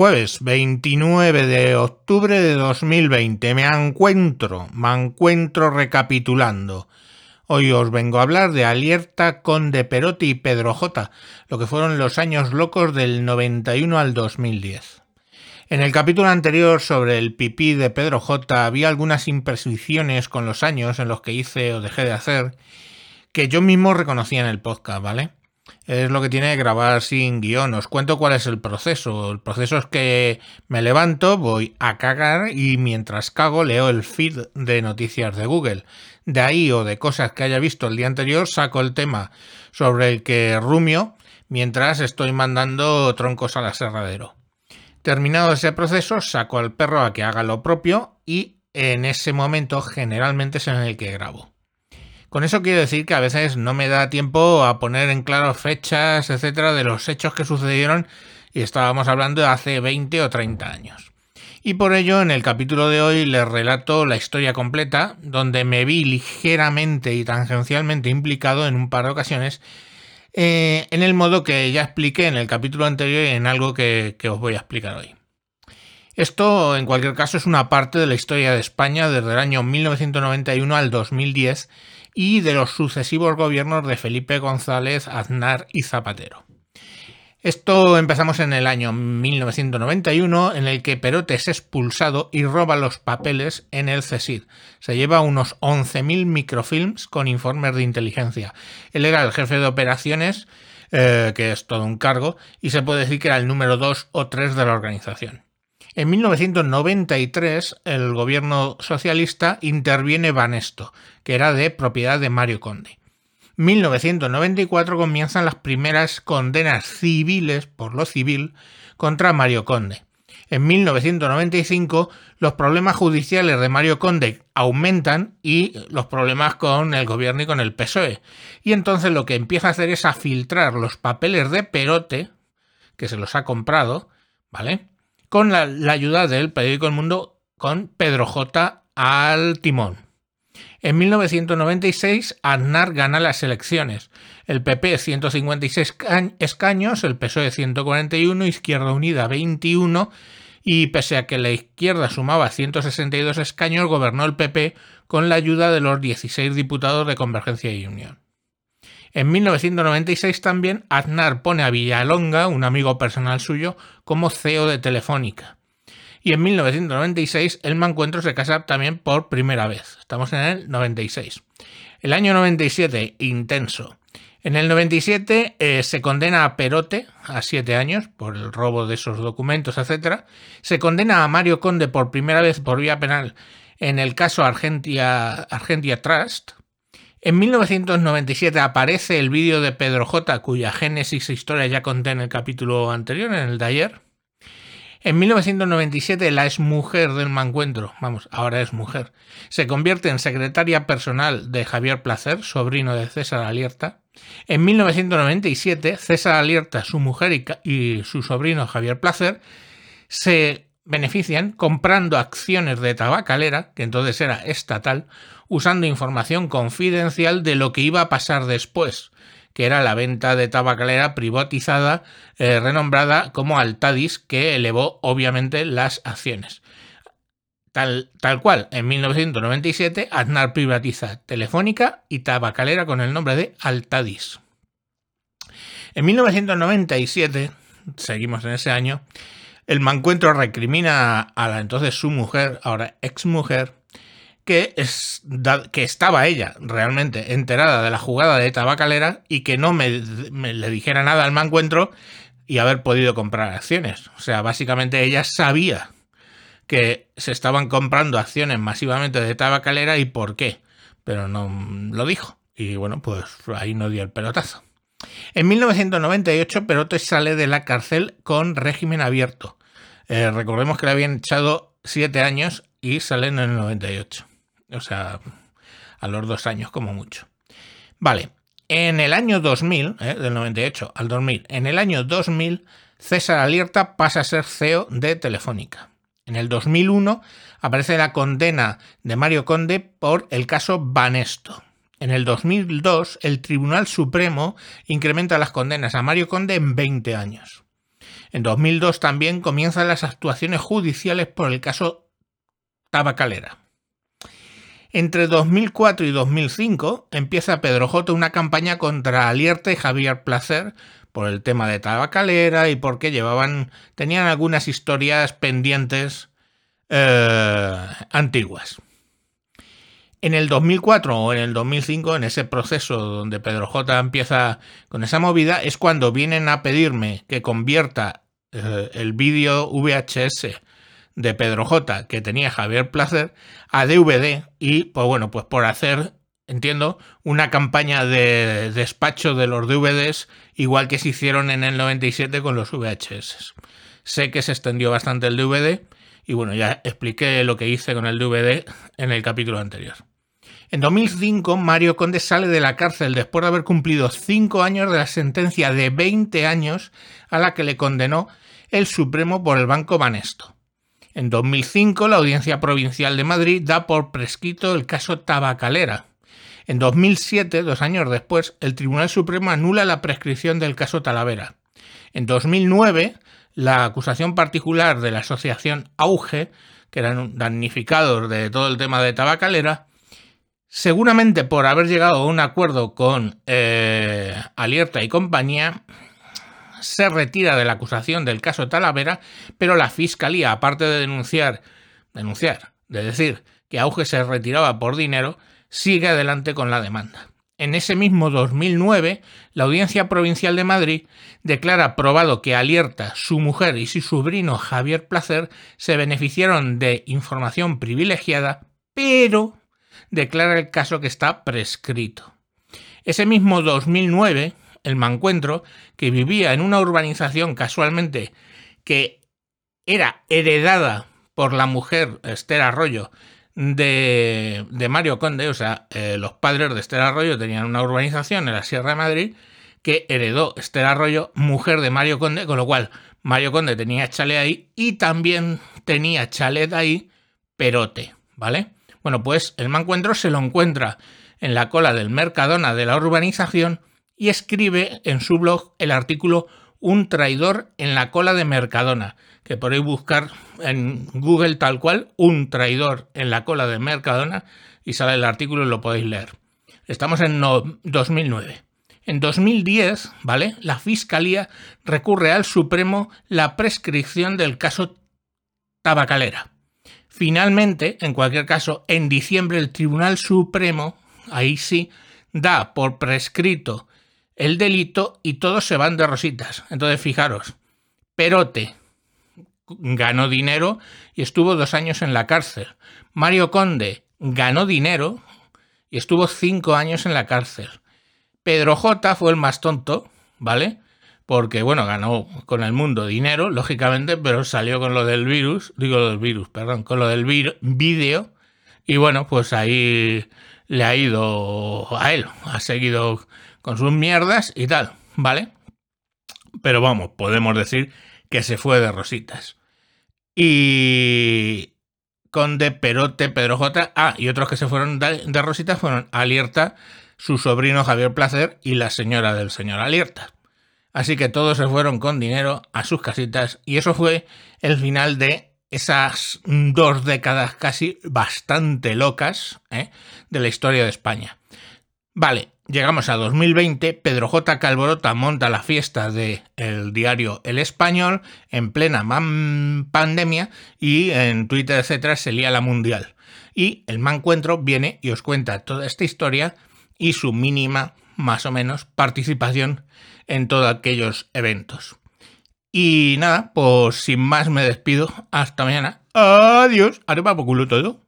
Jueves 29 de octubre de 2020. Me encuentro, me encuentro recapitulando. Hoy os vengo a hablar de Alierta, Conde Perotti y Pedro J, lo que fueron los años locos del 91 al 2010. En el capítulo anterior sobre el pipí de Pedro J había algunas imprecisiones con los años en los que hice o dejé de hacer que yo mismo reconocía en el podcast, ¿vale? Es lo que tiene grabar sin guion. Os cuento cuál es el proceso. El proceso es que me levanto, voy a cagar y mientras cago leo el feed de noticias de Google. De ahí o de cosas que haya visto el día anterior saco el tema sobre el que rumio mientras estoy mandando troncos al aserradero. Terminado ese proceso, saco al perro a que haga lo propio y en ese momento generalmente es en el que grabo. Con eso quiero decir que a veces no me da tiempo a poner en claro fechas, etcétera, de los hechos que sucedieron y estábamos hablando de hace 20 o 30 años. Y por ello, en el capítulo de hoy les relato la historia completa, donde me vi ligeramente y tangencialmente implicado en un par de ocasiones, eh, en el modo que ya expliqué en el capítulo anterior y en algo que os voy a explicar hoy. Esto, en cualquier caso, es una parte de la historia de España desde el año 1991 al 2010 y de los sucesivos gobiernos de Felipe González, Aznar y Zapatero. Esto empezamos en el año 1991, en el que Perote es expulsado y roba los papeles en el CSID. Se lleva unos 11.000 microfilms con informes de inteligencia. Él era el jefe de operaciones, eh, que es todo un cargo, y se puede decir que era el número 2 o 3 de la organización. En 1993 el gobierno socialista interviene Banesto, que era de propiedad de Mario Conde. 1994 comienzan las primeras condenas civiles por lo civil contra Mario Conde. En 1995 los problemas judiciales de Mario Conde aumentan y los problemas con el gobierno y con el PSOE. Y entonces lo que empieza a hacer es a filtrar los papeles de Perote, que se los ha comprado, ¿vale? Con la, ayuda del periódico El Mundo con Pedro J. al timón. En 1996, Aznar gana las elecciones. El PP 156 escaños, el PSOE 141, Izquierda Unida 21 y pese a que la izquierda sumaba 162 escaños, gobernó el PP con la ayuda de los 16 diputados de Convergencia y Unión. En 1996 también Aznar pone a Villalonga, un amigo personal suyo, como CEO de Telefónica. Y en 1996 el Mancuentro se casa también por primera vez. Estamos en el 96. El año 97, intenso. En el 97 eh, se condena a Perote a siete años por el robo de esos documentos, etc. Se condena a Mario Conde por primera vez por vía penal en el caso Argentia Trust, en 1997 aparece el vídeo de Pedro J, cuya génesis e historia ya conté en el capítulo anterior, en el de ayer. En 1997 la exmujer del Mancuentro, vamos, ahora es mujer, se convierte en secretaria personal de Javier Placer, sobrino de César Alierta. En 1997 César Alierta, su mujer y, y su sobrino Javier Placer se benefician comprando acciones de tabacalera, que entonces era estatal, usando información confidencial de lo que iba a pasar después, que era la venta de tabacalera privatizada, eh, renombrada como Altadis, que elevó obviamente las acciones. Tal, tal, cual, en 1997 Aznar privatiza Telefónica y Tabacalera con el nombre de Altadis. En 1997, seguimos en ese año, el mancuentro recrimina a la entonces su mujer, ahora ex mujer, que, es, que estaba ella realmente enterada de la jugada de tabacalera y que no me, le dijera nada al mancuentro y haber podido comprar acciones. O sea, básicamente ella sabía que se estaban comprando acciones masivamente de tabacalera y por qué, pero no lo dijo. Y bueno, pues ahí no dio el pelotazo. En 1998 Perote sale de la cárcel con régimen abierto eh, recordemos que le habían echado siete años y salen en el 98. O sea, a los dos años como mucho. Vale, en el año 2000, eh, del 98 al 2000, en el año 2000, César Alierta pasa a ser CEO de Telefónica. En el 2001 aparece la condena de Mario Conde por el caso Banesto. En el 2002, el Tribunal Supremo incrementa las condenas a Mario Conde en 20 años. En 2002 también comienzan las actuaciones judiciales por el caso Tabacalera. Entre 2004 y 2005 empieza Pedro J una campaña contra Alierta y Javier Placer por el tema de Tabacalera y porque llevaban tenían algunas historias pendientes eh, antiguas. En el 2004 o en el 2005, en ese proceso donde Pedro J empieza con esa movida, es cuando vienen a pedirme que convierta eh, el vídeo VHS de Pedro J que tenía Javier Placer a DVD y pues bueno, pues por hacer, entiendo, una campaña de despacho de los DVDs igual que se hicieron en el 97 con los VHS. Sé que se extendió bastante el DVD y bueno, ya expliqué lo que hice con el DVD en el capítulo anterior. En 2005, Mario Conde sale de la cárcel después de haber cumplido 5 años de la sentencia de 20 años a la que le condenó el Supremo por el Banco Banesto. En 2005, la Audiencia Provincial de Madrid da por prescrito el caso Tabacalera. En 2007, dos años después, el Tribunal Supremo anula la prescripción del caso Talavera. En 2009, la acusación particular de la asociación Auge, que eran damnificados de todo el tema de Tabacalera, seguramente por haber llegado a un acuerdo con eh, Alierta y compañía, se retira de la acusación del caso Talavera, pero la Fiscalía, aparte de denunciar, denunciar, de decir que Auge se retiraba por dinero, sigue adelante con la demanda. En ese mismo 2009, la Audiencia Provincial de Madrid declara probado que Alierta, su mujer y su sobrino Javier Placer se beneficiaron de información privilegiada, pero declara el caso que está prescrito. Ese mismo 2009, el mancuentro, que vivía en una urbanización casualmente que era heredada por la mujer Esther Arroyo de, Mario Conde, o sea, eh, los padres de Esther Arroyo tenían una urbanización en la Sierra de Madrid que heredó Esther Arroyo, mujer de Mario Conde, con lo cual Mario Conde tenía chalet ahí y también tenía chalet ahí Perote, ¿vale? Bueno, pues el mancuentro se lo encuentra en la cola del Mercadona de la urbanización y escribe en su blog el artículo Un traidor en la cola de Mercadona, que podéis buscar en Google tal cual, un traidor en la cola de Mercadona, y sale el artículo y lo podéis leer. Estamos en 2009. En 2010, ¿vale? La Fiscalía recurre al Supremo la prescripción del caso Tabacalera. Finalmente, en cualquier caso, en diciembre el Tribunal Supremo, ahí sí, da por prescrito el delito y todos se van de rositas. Entonces, fijaros, Perote ganó dinero y estuvo dos años en la cárcel. Mario Conde ganó dinero y estuvo cinco años en la cárcel. Pedro J fue el más tonto, ¿vale? Porque, bueno, ganó con el mundo dinero, lógicamente, pero salió con lo del virus, digo lo del virus, perdón, con lo del vídeo. Y bueno, pues ahí le ha ido a él, ha seguido con sus mierdas y tal, ¿vale? Pero vamos, podemos decir que se fue de rositas. Y Conde, Perote, Pedro J. Ah, y otros que se fueron de, rositas fueron Alierta, su sobrino Javier Placer y la señora del señor Alierta. Así que todos se fueron con dinero a sus casitas y eso fue el final de esas dos décadas casi bastante locas ¿eh? de la historia de España. Vale, Llegamos a 2020, Pedro J. Calborota monta la fiesta del el diario El Español en plena pandemia y en Twitter, etcétera, se lía la mundial. Y el Mancuentro viene y os cuenta toda esta historia y su mínima, más o menos, participación en todos aquellos eventos. Y nada, pues sin más me despido. Hasta mañana. Adiós. Arriba por culo todo.